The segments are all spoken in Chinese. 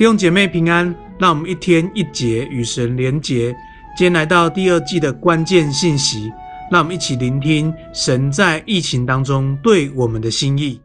弟兄姐妹平安，让我们一天一节与神连结。今天来到第二季的关键信息，让我们一起聆听神在疫情当中对我们的心意。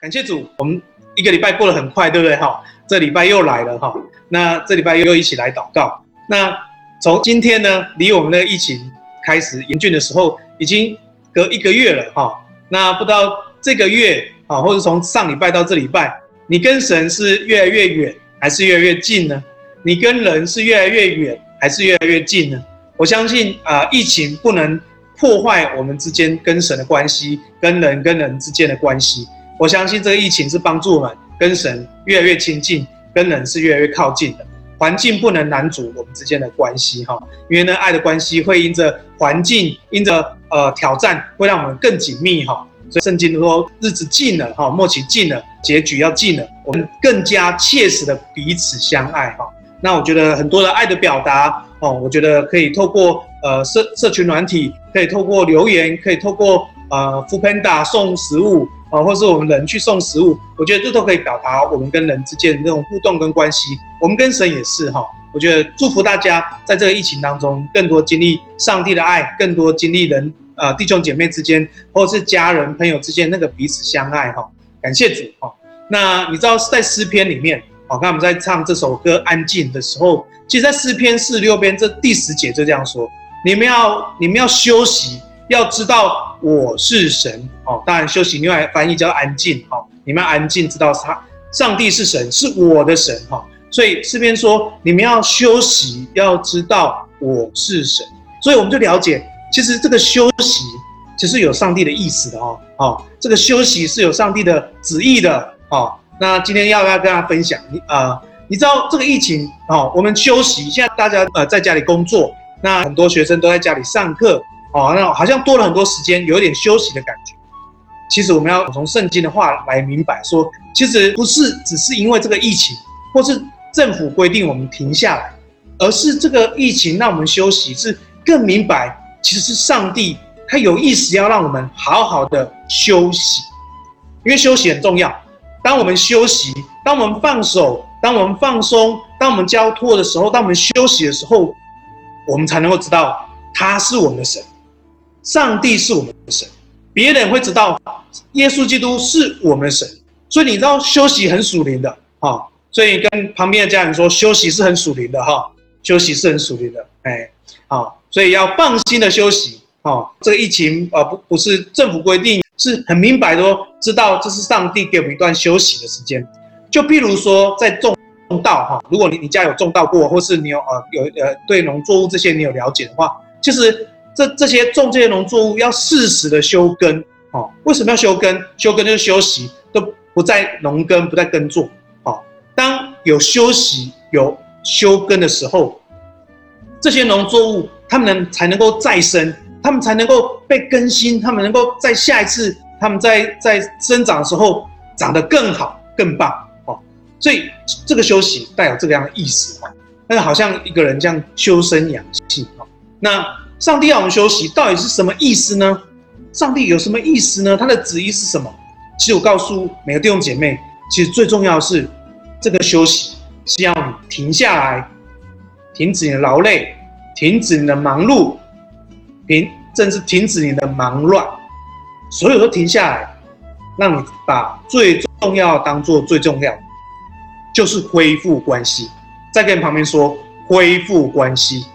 感谢主，我们一个礼拜过得很快，对不对？哈，这礼拜又来了哈。那这礼拜又一起来祷告。那从今天呢，离我们的疫情开始严峻的时候，已经隔一个月了哈。那不知道这个月啊，或者从上礼拜到这礼拜，你跟神是越来越远，还是越来越近呢？你跟人是越来越远，还是越来越近呢？我相信啊，疫情不能破坏我们之间跟神的关系，跟人跟人之间的关系。我相信这个疫情是帮助我们跟神越来越亲近，跟人是越来越靠近的。环境不能拦阻我们之间的关系，哈，因为呢，爱的关系会因着环境，因着呃挑战，会让我们更紧密，哈。所以圣经说，日子近了，哈，末期近了，结局要近了，我们更加切实的彼此相爱，哈。那我觉得很多的爱的表达，哦，我觉得可以透过呃社社群软体，可以透过留言，可以透过呃 f o o Panda 送食物。啊，或是我们人去送食物，我觉得这都可以表达我们跟人之间的那种互动跟关系。我们跟神也是哈，我觉得祝福大家在这个疫情当中，更多经历上帝的爱，更多经历人呃弟兄姐妹之间，或者是家人朋友之间那个彼此相爱哈。感谢主哈。那你知道在诗篇里面，好，看我们在唱这首歌《安静》的时候，其实，在诗篇四十六篇这第十节就这样说：你们要你们要休息。要知道我是神哦，当然休息，另外翻译叫安静哦。你们要安静，知道他上帝是神，是我的神哈。所以诗篇说，你们要休息，要知道我是神。所以我们就了解，其实这个休息其实有上帝的意思的哦。哦，这个休息是有上帝的旨意的哦。那今天要不要跟大家分享？你呃，你知道这个疫情哦，我们休息，现在大家呃在家里工作，那很多学生都在家里上课。哦，那好像多了很多时间，有一点休息的感觉。其实我们要从圣经的话来明白说，说其实不是只是因为这个疫情，或是政府规定我们停下来，而是这个疫情让我们休息，是更明白其实是上帝他有意识要让我们好好的休息，因为休息很重要。当我们休息，当我们放手，当我们放松，当我们交托的时候，当我们休息的时候，我们才能够知道他是我们的神。上帝是我们的神，别人会知道耶稣基督是我们的神，所以你知道休息很属灵的哈，所以跟旁边的家人说休息是很属灵的哈，休息是很属灵的，哎，好，所以要放心的休息哦。这个疫情呃不不是政府规定，是很明白的，知道这是上帝给我们一段休息的时间。就譬如说在种种稻哈，如果你你家有种稻过，或是你有呃有呃对农作物这些你有了解的话，其实。这这些种这些农作物要适时的休耕，哦，为什么要休耕？休耕就是休息，都不在农耕，不在耕作，哦。当有休息、有休耕的时候，这些农作物他们能才能够再生，他们才能够被更新，他们能够在下一次，他们在在生长的时候长得更好、更棒，哦。所以这个休息带有这个样的意思，哦，那好像一个人这样修身养性，哦，那。上帝要我们休息，到底是什么意思呢？上帝有什么意思呢？他的旨意是什么？其实我告诉每个弟兄姐妹，其实最重要的是，这个休息是要你停下来，停止你的劳累，停止你的忙碌，停，甚至停止你的忙乱，所有都停下来，让你把最重要当做最重要，就是恢复关系。再跟旁边说，恢复关系。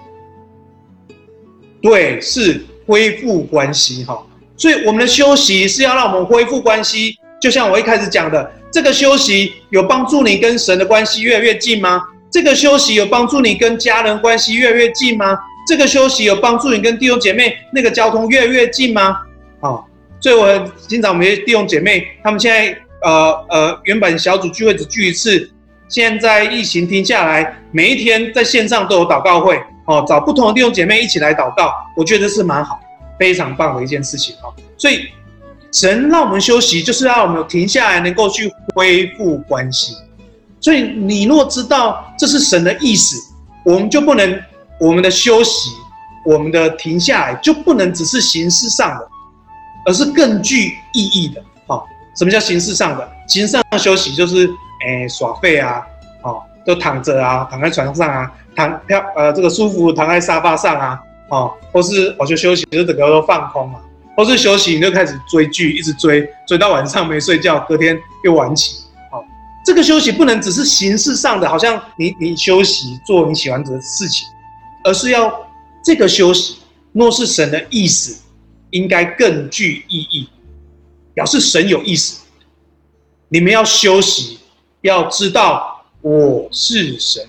对，是恢复关系哈，所以我们的休息是要让我们恢复关系。就像我一开始讲的，这个休息有帮助你跟神的关系越来越近吗？这个休息有帮助你跟家人关系越来越近吗？这个休息有帮助你跟弟兄姐妹那个交通越来越近吗？啊，所以我经常我们弟兄姐妹他们现在呃呃原本小组聚会只聚一次，现在疫情停下来，每一天在线上都有祷告会。哦，找不同的弟兄姐妹一起来祷告，我觉得是蛮好，非常棒的一件事情哦。所以神让我们休息，就是让我们停下来，能够去恢复关系。所以你若知道这是神的意思，我们就不能我们的休息，我们的停下来就不能只是形式上的，而是更具意义的。好，什么叫形式上的？形式上的休息就是，诶耍废啊，哦，都躺着啊，躺在床上啊，躺漂呃这个舒服躺在沙发上啊，哦，或是我就休息，就整个都放空嘛，或是休息你就开始追剧，一直追追到晚上没睡觉，隔天又晚起，这个休息不能只是形式上的，好像你你休息做你喜欢的事情，而是要这个休息若是神的意思，应该更具意义，表示神有意思。你们要休息，要知道我是神。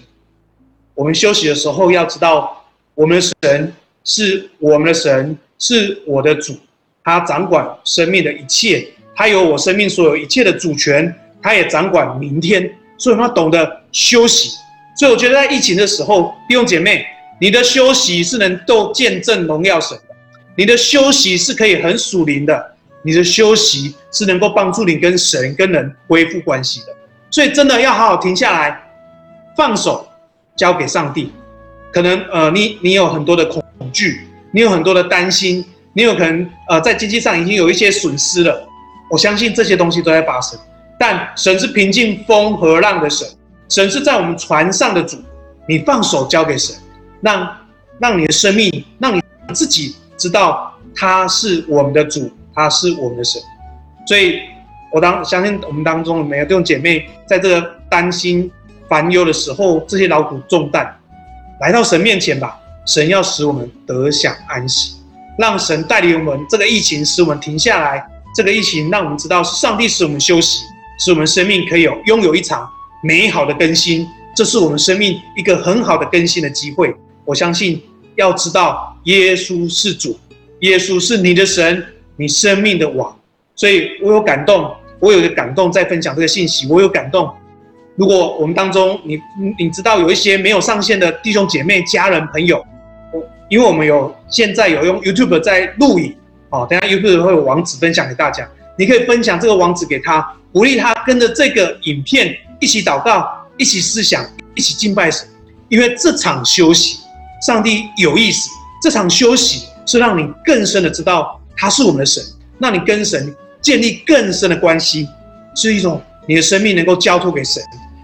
我们休息的时候要知道，我们的神是我们的神，是我的主，他掌管生命的一切，他有我生命所有一切的主权，他也掌管明天，所以他懂得休息。所以我觉得在疫情的时候，弟兄姐妹，你的休息是能够见证荣耀神的。你的休息是可以很属灵的，你的休息是能够帮助你跟神、跟人恢复关系的。所以真的要好好停下来，放手，交给上帝。可能呃，你你有很多的恐惧，你有很多的担心，你有可能呃，在经济上已经有一些损失了。我相信这些东西都在发生，但神是平静风和浪的神，神是在我们船上的主。你放手交给神，让让你的生命，让你自己。知道他是我们的主，他是我们的神，所以我当相信我们当中每个弟兄姐妹，在这个担心烦忧的时候，这些劳苦重担，来到神面前吧。神要使我们得享安息，让神带领我们。这个疫情使我们停下来，这个疫情让我们知道是上帝使我们休息，使我们生命可以有拥有一场美好的更新。这是我们生命一个很好的更新的机会。我相信。要知道，耶稣是主，耶稣是你的神，你生命的王。所以我有感动，我有个感动在分享这个信息。我有感动。如果我们当中你你知道有一些没有上线的弟兄姐妹、家人、朋友，我因为我们有现在有用 YouTube 在录影，哦，等下 YouTube 会有网址分享给大家，你可以分享这个网址给他，鼓励他跟着这个影片一起祷告，一起思想，一起敬拜神，因为这场休息。上帝有意思，这场休息是让你更深的知道他是我们的神，让你跟神建立更深的关系，是一种你的生命能够交托给神，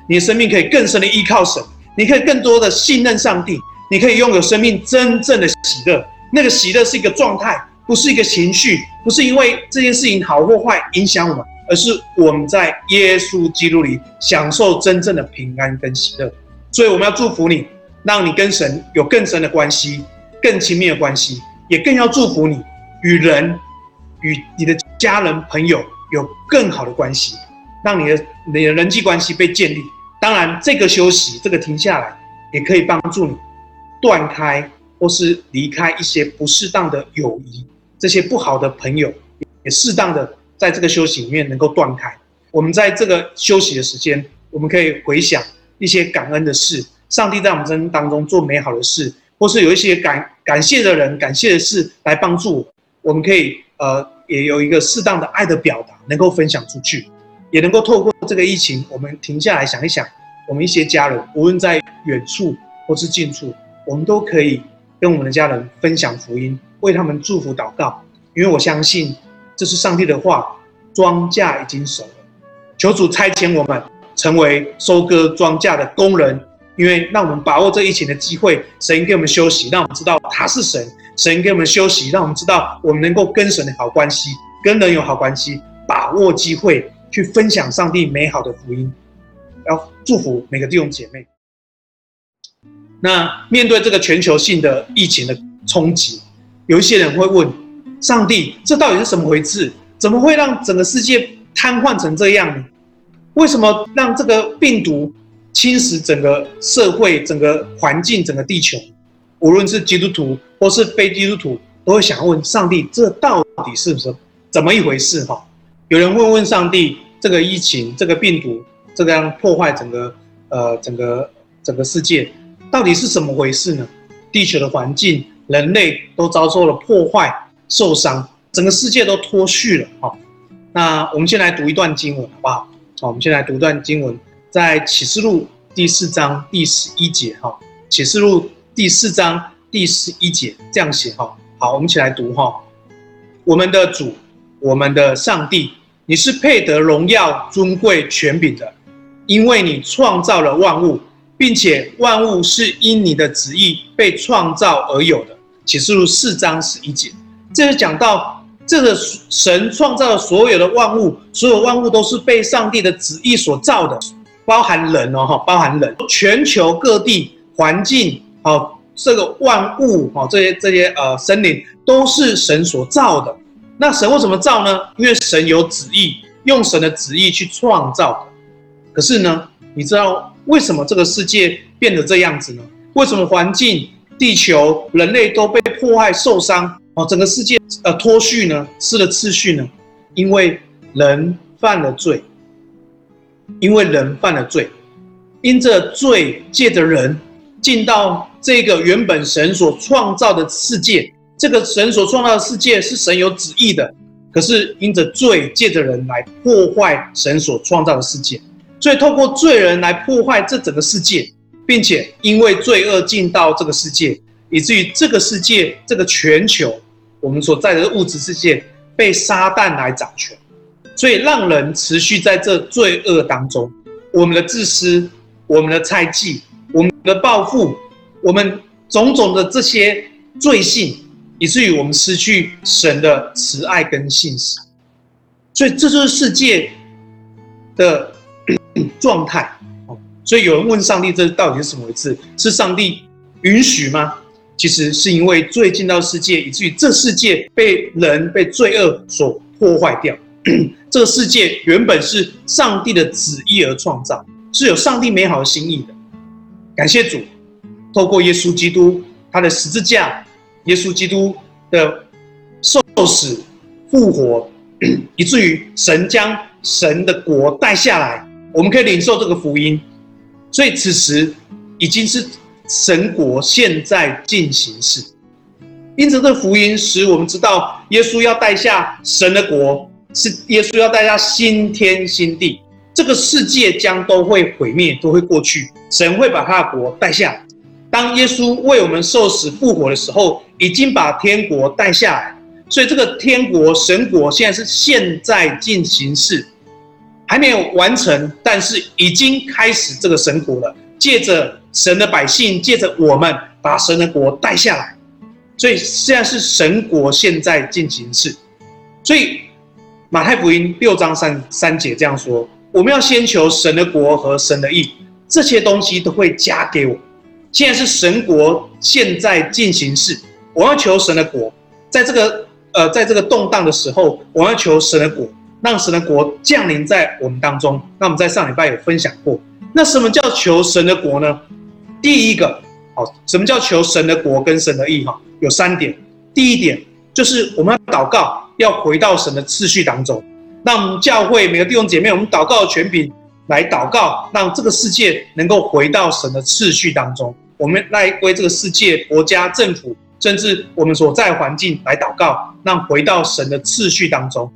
你的生命可以更深的依靠神，你可以更多的信任上帝，你可以拥有生命真正的喜乐。那个喜乐是一个状态，不是一个情绪，不是因为这件事情好或坏影响我们，而是我们在耶稣基督里享受真正的平安跟喜乐。所以我们要祝福你。让你跟神有更深的关系，更亲密的关系，也更要祝福你与人、与你的家人、朋友有更好的关系，让你的你的人际关系被建立。当然，这个休息，这个停下来，也可以帮助你断开或是离开一些不适当的友谊，这些不好的朋友，也适当的在这个休息里面能够断开。我们在这个休息的时间，我们可以回想一些感恩的事。上帝在我们生命当中做美好的事，或是有一些感感谢的人、感谢的事来帮助我，我们可以呃也有一个适当的爱的表达，能够分享出去，也能够透过这个疫情，我们停下来想一想，我们一些家人，无论在远处或是近处，我们都可以跟我们的家人分享福音，为他们祝福祷告，因为我相信这是上帝的话，庄稼已经熟了，求主差遣我们成为收割庄稼的工人。因为让我们把握这疫情的机会，神给我们休息，让我们知道他是神。神给我们休息，让我们知道我们能够跟神的好关系，跟人有好关系，把握机会去分享上帝美好的福音，要祝福每个弟兄姐妹。那面对这个全球性的疫情的冲击，有一些人会问：上帝，这到底是怎么回事？怎么会让整个世界瘫痪成这样呢？为什么让这个病毒？侵蚀整个社会、整个环境、整个地球，无论是基督徒或是非基督徒，都会想问上帝：这到底是不是怎么一回事？哈，有人会问上帝：这个疫情、这个病毒，这个样破坏整个呃整个整个世界，到底是怎么回事呢？地球的环境、人类都遭受了破坏、受伤，整个世界都脱序了。哈，那我们先来读一段经文，好不好？好，我们先来读一段经文。在启示录第四章第十一节，哈，启示录第四章第十一节这样写，哈，好，我们一起来读，哈，我们的主，我们的上帝，你是配得荣耀、尊贵、权柄的，因为你创造了万物，并且万物是因你的旨意被创造而有的。启示录四章十一节，这是讲到这个神创造的所有的万物，所有万物都是被上帝的旨意所造的，包含人哦，哈，包含人，全球各地环境，好，这个万物，哈，这些这些呃森林都是神所造的。那神为什么造呢？因为神有旨意，用神的旨意去创造。可是呢，你知道为什么这个世界变得这样子呢？为什么环境？地球人类都被破坏受伤哦，整个世界呃脱序呢，失了次序呢，因为人犯了罪，因为人犯了罪，因着罪借着人进到这个原本神所创造的世界，这个神所创造的世界是神有旨意的，可是因着罪借着人来破坏神所创造的世界，所以透过罪人来破坏这整个世界。并且因为罪恶进到这个世界，以至于这个世界、这个全球，我们所在的物质世界被撒旦来掌权，所以让人持续在这罪恶当中。我们的自私、我们的猜忌、我们的报复、我们种种的这些罪性，以至于我们失去神的慈爱跟信实。所以这就是世界的状态。哦所以有人问上帝，这到底是什么回事？是上帝允许吗？其实是因为罪进到世界，以至于这世界被人被罪恶所破坏掉。这个世界原本是上帝的旨意而创造，是有上帝美好的心意的。感谢主，透过耶稣基督他的十字架，耶稣基督的受死复活，以至于神将神的国带下来，我们可以领受这个福音。所以此时已经是神国现在进行式，因此这福音使我们知道，耶稣要带下神的国，是耶稣要带下新天新地，这个世界将都会毁灭，都会过去，神会把他的国带下。当耶稣为我们受死复活的时候，已经把天国带下来，所以这个天国神国现在是现在进行式。还没有完成，但是已经开始这个神国了。借着神的百姓，借着我们把神的国带下来，所以现在是神国现在进行式。所以马太福音六章三三节这样说：我们要先求神的国和神的义，这些东西都会加给我。现在是神国现在进行式，我要求神的国，在这个呃，在这个动荡的时候，我要求神的国。让神的国降临在我们当中。那我们在上礼拜有分享过，那什么叫求神的国呢？第一个，好，什么叫求神的国跟神的义？哈，有三点。第一点就是我们要祷告，要回到神的次序当中。让我们教会每个弟兄姐妹，我们祷告的权柄来祷告，让这个世界能够回到神的次序当中。我们来为这个世界、国家、政府，甚至我们所在环境来祷告，让回到神的次序当中。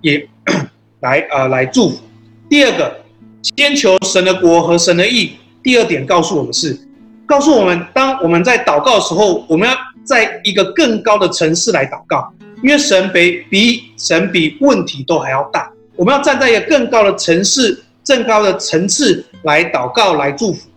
也 来呃来祝福。第二个，先求神的国和神的义。第二点告诉我们是，告诉我们当我们在祷告的时候，我们要在一个更高的层次来祷告，因为神比比神比问题都还要大。我们要站在一个更高的层次、更高的层次来祷告、来祝福。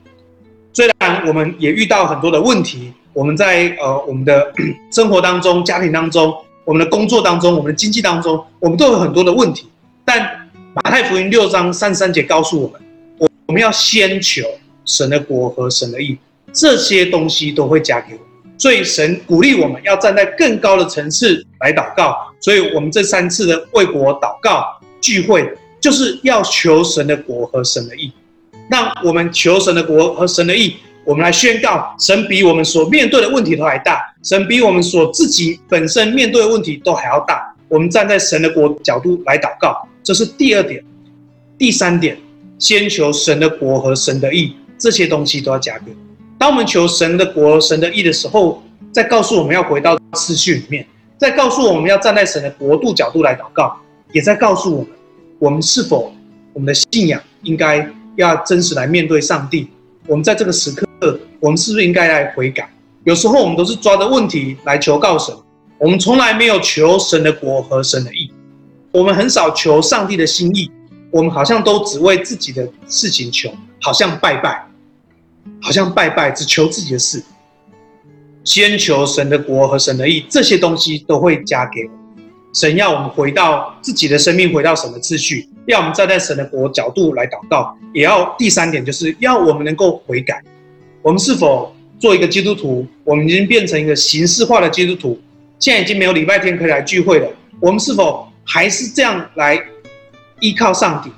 虽然我们也遇到很多的问题，我们在呃我们的 生活当中、家庭当中。我们的工作当中，我们的经济当中，我们都有很多的问题。但马太福音六章三十三节告诉我们，我我们要先求神的国和神的义，这些东西都会加给我们。所以神鼓励我们要站在更高的层次来祷告。所以我们这三次的为国祷告聚会，就是要求神的国和神的义。那我们求神的国和神的义。我们来宣告，神比我们所面对的问题都还大，神比我们所自己本身面对的问题都还要大。我们站在神的国角度来祷告，这是第二点。第三点，先求神的国和神的义，这些东西都要加给。当我们求神的国、神的义的时候，再告诉我们要回到次序里面，再告诉我们要站在神的国度角度来祷告，也在告诉我们，我们是否我们的信仰应该要真实来面对上帝。我们在这个时刻。我们是不是应该来悔改？有时候我们都是抓着问题来求告神，我们从来没有求神的国和神的义，我们很少求上帝的心意，我们好像都只为自己的事情求，好像拜拜，好像拜拜，只求自己的事。先求神的国和神的义，这些东西都会加给我。神要我们回到自己的生命，回到神的秩序，要我们站在神的国角度来祷告。也要第三点，就是要我们能够悔改。我们是否做一个基督徒？我们已经变成一个形式化的基督徒，现在已经没有礼拜天可以来聚会了。我们是否还是这样来依靠上帝？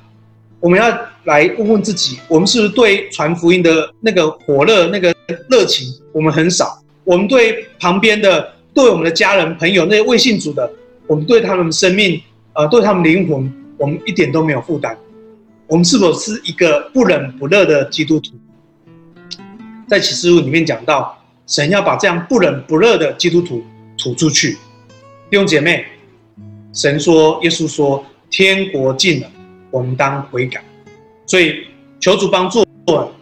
我们要来问问自己：我们是不是对传福音的那个火热、那个热情，我们很少？我们对旁边的、对我们的家人、朋友那些未信主的，我们对他们生命、呃，对他们灵魂，我们一点都没有负担。我们是否是一个不冷不热的基督徒？在启示录里面讲到，神要把这样不冷不热的基督徒吐出去。弟兄姐妹，神说，耶稣说，天国近了，我们当悔改。所以求主帮助，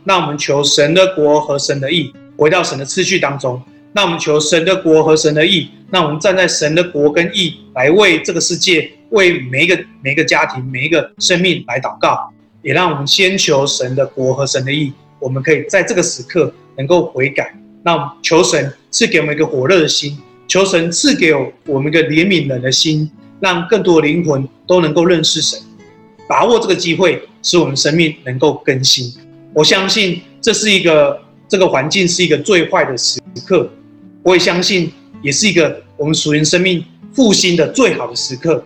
那我们求神的国和神的义。回到神的次序当中，那我们求神的国和神的义，那我们站在神的国跟义来为这个世界、为每一个每一个家庭、每一个生命来祷告，也让我们先求神的国和神的义，我们可以在这个时刻能够悔改。那我们求神赐给我们一个火热的心，求神赐给我们一个怜悯人的心，让更多的灵魂都能够认识神，把握这个机会，使我们生命能够更新。我相信这是一个。这个环境是一个最坏的时刻，我也相信，也是一个我们属灵生命复兴的最好的时刻。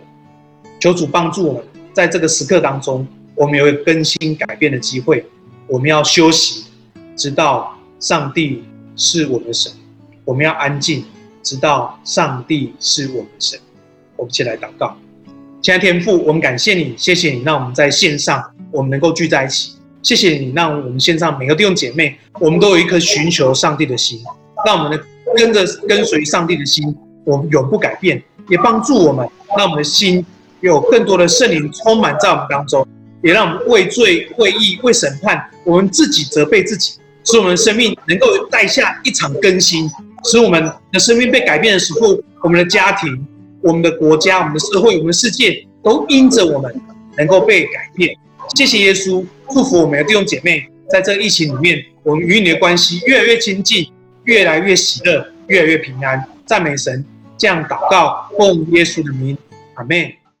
求主帮助我们，在这个时刻当中，我们有一个更新改变的机会。我们要休息，直到上帝是我们的神；我们要安静，直到上帝是我们的神。我们一起来祷告，亲爱的天父，我们感谢你，谢谢你，让我们在线上，我们能够聚在一起。谢谢你，让我们线上每个弟兄姐妹，我们都有一颗寻求上帝的心，让我们的跟着跟随上帝的心，我们永不改变，也帮助我们，让我们的心有更多的圣灵充满在我们当中，也让我们为罪、为义、为审判，我们自己责备自己，使我们的生命能够带下一场更新，使我们的生命被改变的时候，我们的家庭、我们的国家、我们的社会、我们的世界，都因着我们能够被改变。谢谢耶稣，祝福我们的弟兄姐妹，在这个疫情里面，我们与你的关系越来越亲近，越来越喜乐，越来越平安。赞美神，这样祷告，奉耶稣的名，阿门。